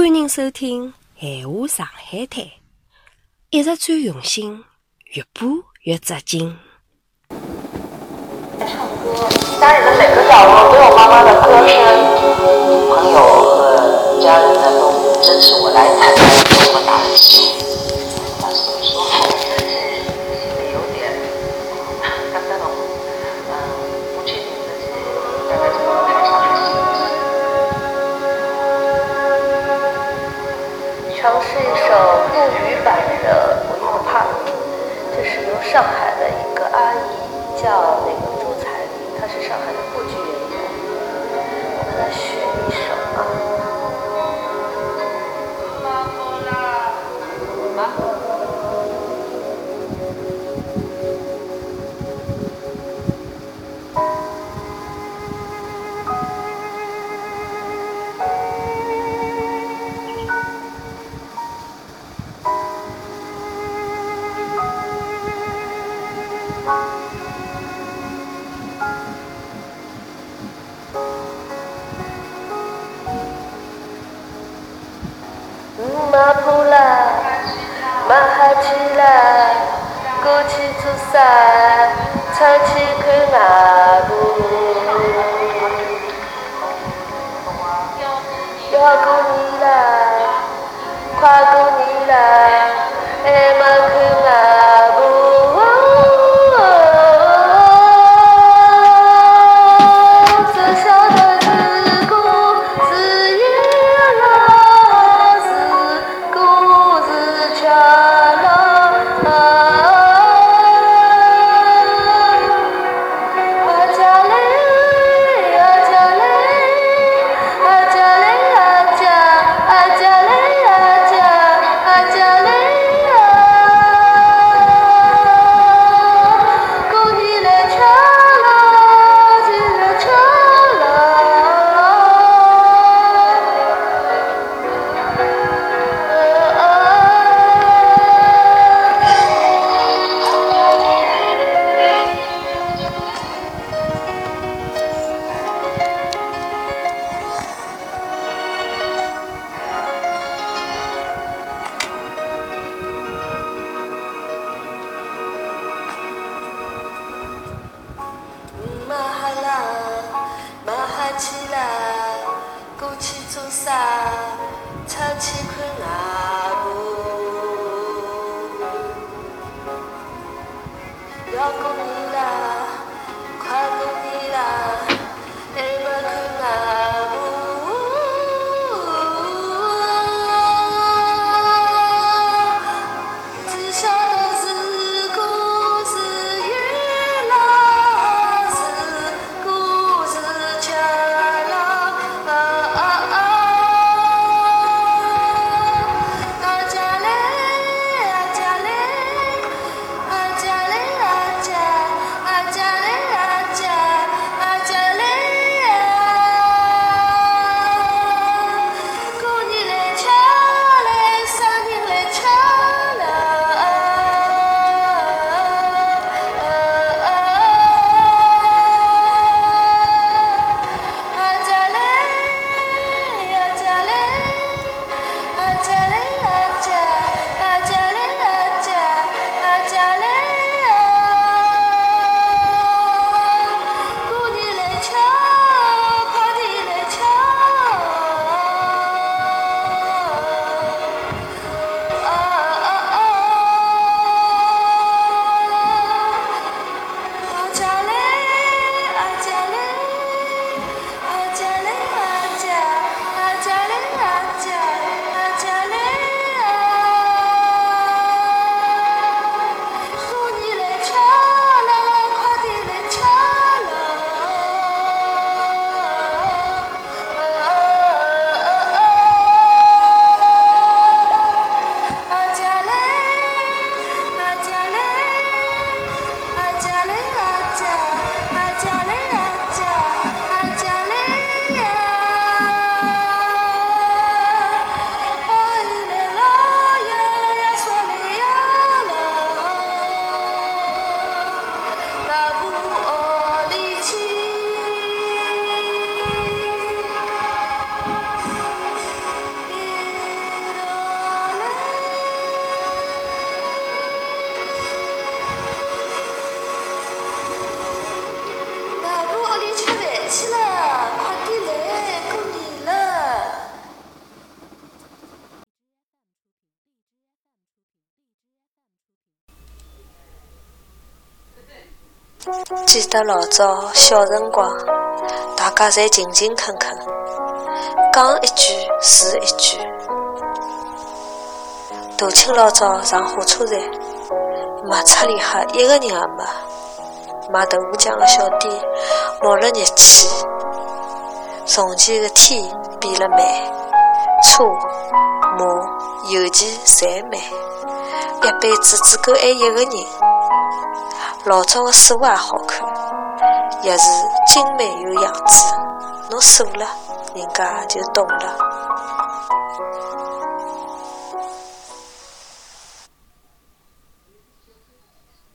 欢迎收听《闲话上海滩》，一直最用心，越播越扎劲。唱歌，家里的每个角落都有妈妈的歌声。朋友和家人呢，都支持我来参加这么大的上海的一个阿姨叫那个来，过去做啥？唱起去马去做啥？唱起困阿布。要过去了，快点来，过年了。记得老早小辰光，大家侪勤勤恳恳，讲一句是一句。大清老早上火车站，马车里哈一个人也没。卖豆腐浆的小店冒了热气。从前的天变了慢，车马邮件侪慢，一辈子只够爱一个人。老早的锁也好看，也是精美有样子。侬锁了，人家就懂了。